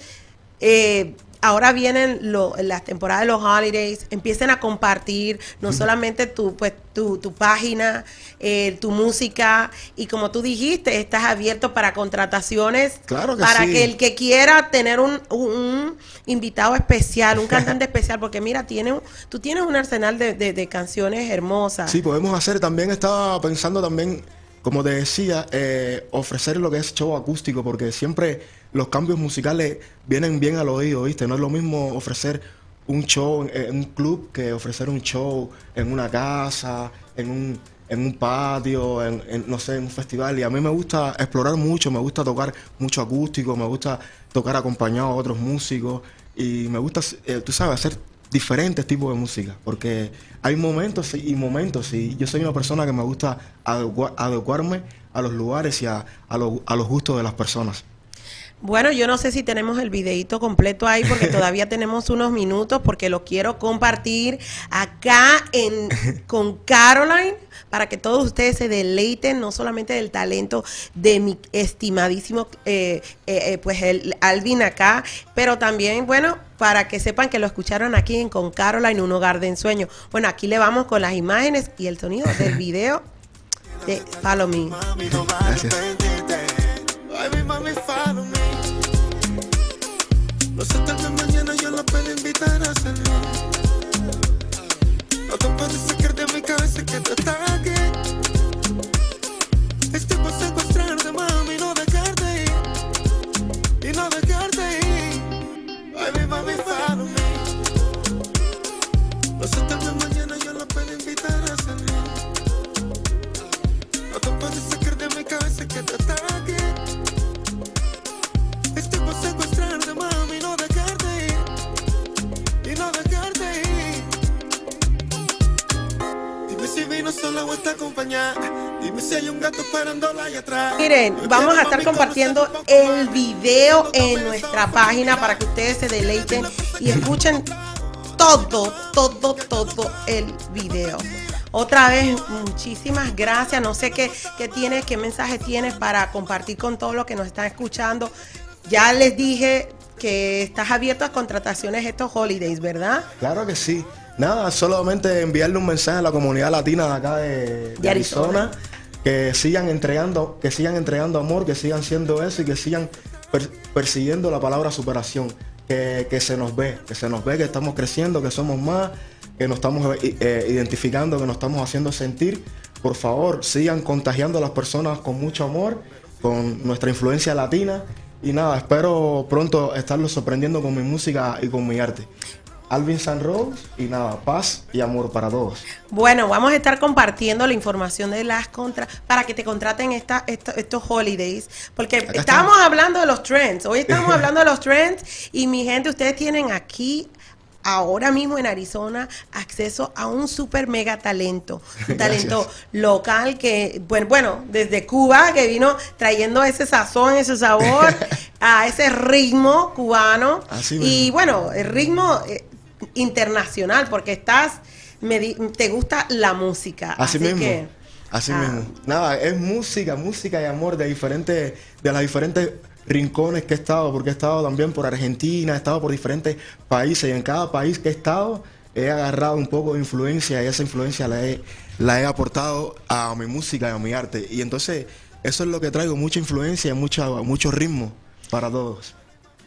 eh, ahora vienen las temporadas de los holidays, empiecen a compartir no solamente tu, pues, tu, página, eh, tu música, y como tú dijiste, estás abierto para contrataciones, para que el que quiera tener un, invitado especial, un cantante especial, porque mira, tiene, tú tienes un arsenal de, canciones hermosas. Sí, podemos hacer, también estaba pensando también, como te decía, eh, ofrecer lo que es show acústico, porque siempre los cambios musicales vienen bien al oído, ¿viste? No es lo mismo ofrecer un show en un club que ofrecer un show en una casa, en un, en un patio, en, no sé, en un festival. Y a mí me gusta explorar mucho, me gusta tocar mucho acústico, me gusta tocar acompañado a otros músicos y me gusta, eh, tú sabes, hacer diferentes tipos de música, porque hay momentos y momentos, y yo soy una persona que me gusta adecuarme a los lugares y a, a, a los gustos de las personas. Bueno, yo no sé si tenemos el videito completo ahí porque todavía tenemos unos minutos porque lo quiero compartir acá en con Caroline para que todos ustedes se deleiten no solamente del talento de mi estimadísimo eh, eh, eh, pues el Alvin acá, pero también bueno para que sepan que lo escucharon aquí en con Caroline un hogar de ensueño. Bueno, aquí le vamos con las imágenes y el sonido del video de Follow Me. Gracias. No sé, tal vez mañana yo la puedo invitar a salir. No te puedes sacar de mi cabeza que te ataque. Vamos a estar compartiendo el video en nuestra página para que ustedes se deleiten y escuchen todo, todo, todo el video. Otra vez, muchísimas gracias. No sé qué, qué tienes, qué mensaje tienes para compartir con todos los que nos están escuchando. Ya les dije que estás abierto a contrataciones estos holidays, ¿verdad? Claro que sí. Nada, solamente enviarle un mensaje a la comunidad latina de acá de, de Arizona, que sigan entregando, que sigan entregando amor, que sigan siendo eso y que sigan per- persiguiendo la palabra superación. Que, que se nos ve, que se nos ve que estamos creciendo, que somos más, que nos estamos eh, eh, identificando, que nos estamos haciendo sentir. Por favor, sigan contagiando a las personas con mucho amor, con nuestra influencia latina. Y nada, espero pronto estarlos sorprendiendo con mi música y con mi arte. Alvin San Rose y nada, paz y amor para todos. Bueno, vamos a estar compartiendo la información de las contra para que te contraten esta, esta- estos holidays, porque Acá estábamos está. hablando de los trends. Hoy estamos hablando de los trends y mi gente, ustedes tienen aquí ahora mismo en Arizona acceso a un super mega talento, un talento Gracias. local que, bueno, bueno, desde Cuba, que vino trayendo ese sazón, ese sabor, a ese ritmo cubano. Así y bueno, el ritmo eh, internacional, porque estás, me di- te gusta la música. Así, mismo. que, Así ah, mismo. Nada, es música, música y amor de diferentes, de las diferentes rincones que he estado, porque he estado también por Argentina, he estado por diferentes países y en cada país que he estado he agarrado un poco de influencia y esa influencia la he, la he aportado a mi música y a mi arte. Y entonces eso es lo que traigo, mucha influencia y mucha, mucho ritmo para todos.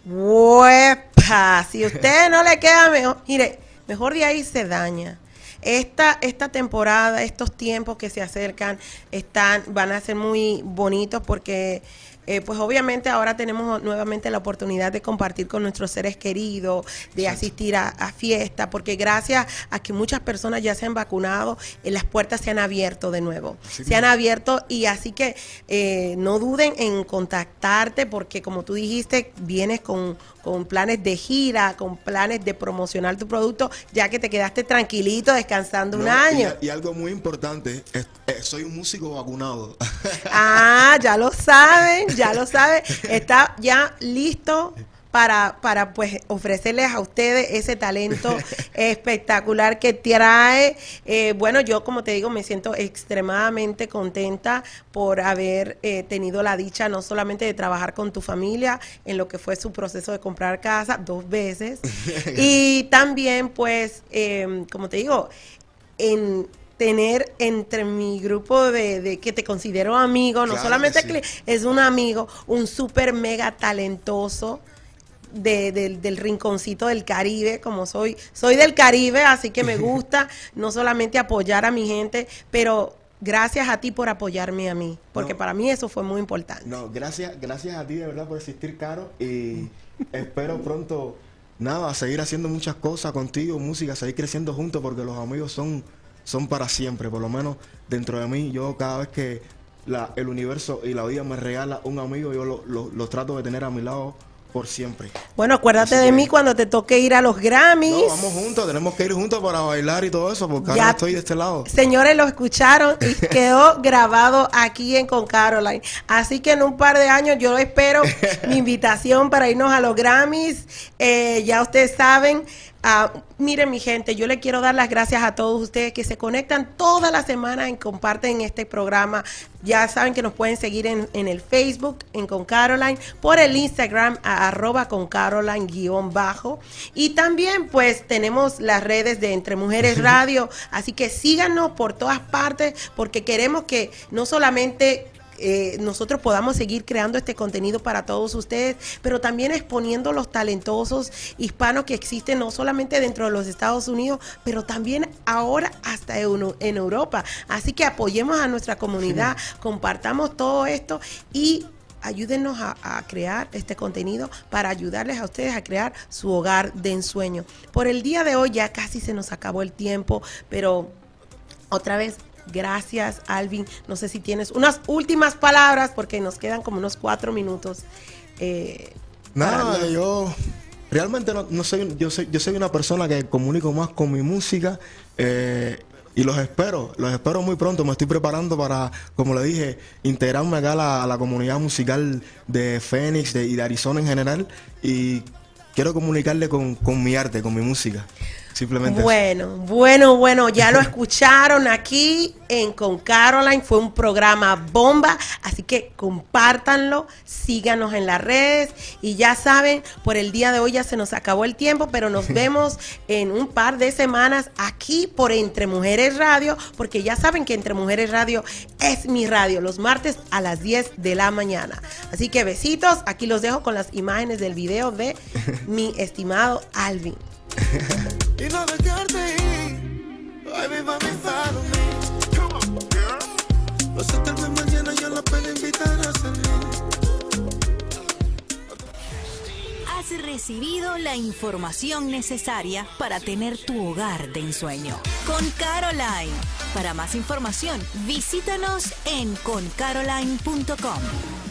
¡Huepa! Si usted no le queda mejor, mire, mejor de ahí se daña. Esta, esta temporada, estos tiempos que se acercan, están, van a ser muy bonitos porque, eh, pues obviamente ahora tenemos nuevamente la oportunidad de compartir con nuestros seres queridos, de asistir a, a fiestas, porque gracias a que muchas personas ya se han vacunado, eh, las puertas se han abierto de nuevo. se han abierto y así que eh, no duden en contactarte porque como tú dijiste, vienes con, con planes de gira, con planes de promocionar tu producto, ya que te quedaste tranquilito descansando un año. Y, y algo muy importante, es- eh, soy un músico vacunado. Ah, ya lo saben, ya lo saben. Está ya listo para, para pues ofrecerles a ustedes ese talento espectacular que trae. Eh, bueno, yo como te digo, me siento extremadamente contenta por haber eh, tenido la dicha no solamente de trabajar con tu familia en lo que fue su proceso de comprar casa dos veces, y también pues, eh, como te digo, en tener entre mi grupo de, de que te considero amigo, no Claro solamente sí. es un amigo, un súper mega talentoso de- del- del rinconcito del Caribe, como soy, soy del Caribe, así que me gusta no solamente apoyar a mi gente, pero gracias a ti por apoyarme a mí, porque No. para mí eso fue muy importante. No, gracias, gracias a ti de verdad por existir, Caro. Y espero pronto, nada, seguir haciendo muchas cosas contigo, música, seguir creciendo juntos, porque los amigos son, son para siempre. Por lo menos dentro de mí, yo cada vez que la, el universo y la vida me regala un amigo, yo lo, lo- lo trato de tener a mi lado por siempre. Bueno, acuérdate Así de que- mí cuando te toque ir a los Grammys. No, vamos juntos, tenemos que ir juntos para bailar y todo eso, porque Ya- ahora estoy de este lado. Señores, lo escucharon y quedó grabado aquí en Con Caroline. Así que en un par de años yo espero mi invitación para irnos a los Grammys. Eh, ya ustedes saben. Miren mi gente, yo le quiero dar las gracias a todos ustedes que se conectan toda la semana y comparten este programa. Ya saben que nos pueden seguir en, en el Facebook, en Con Caroline, por el Instagram, a arroba con Caroline guion bajo. Y también pues tenemos las redes de Entre Mujeres Radio, así que síganos por todas partes porque queremos que no solamente eh, nosotros podamos seguir creando este contenido para todos ustedes, pero también exponiendo los talentosos hispanos que existen no solamente dentro de los Estados Unidos, pero también ahora hasta en, Europa. Así que apoyemos a nuestra comunidad, compartamos todo esto y ayúdenos a, a crear este contenido para ayudarles a ustedes a crear su hogar de ensueño. Por el día de hoy ya casi se nos acabó el tiempo, pero otra vez, gracias Alvin. No sé si tienes unas últimas palabras porque nos quedan como unos cuatro minutos. eh, Nada, yo realmente no, no soy, yo soy, yo soy una persona que comunico más con mi música eh, y los espero, los espero muy pronto. Me estoy preparando para, como le dije, integrarme acá a la, a la comunidad musical de Phoenix de, y de Arizona en general y quiero comunicarle con, con mi arte, con mi música. Simplemente eso. Bueno, bueno, bueno, ya lo escucharon aquí en Con Caroline, fue un programa bomba, así que compártanlo, síganos en las redes y ya saben, por el día de hoy ya se nos acabó el tiempo, pero nos vemos en un par de semanas aquí por Entre Mujeres Radio, porque ya saben que Entre Mujeres Radio es mi radio, los martes a las 10 de la mañana. Así que besitos, aquí los dejo con las imágenes del video de mi estimado Alvin. Has recibido la información necesaria para tener tu hogar de ensueño. Con Caroline. Para más información, visítanos en concaroline.com.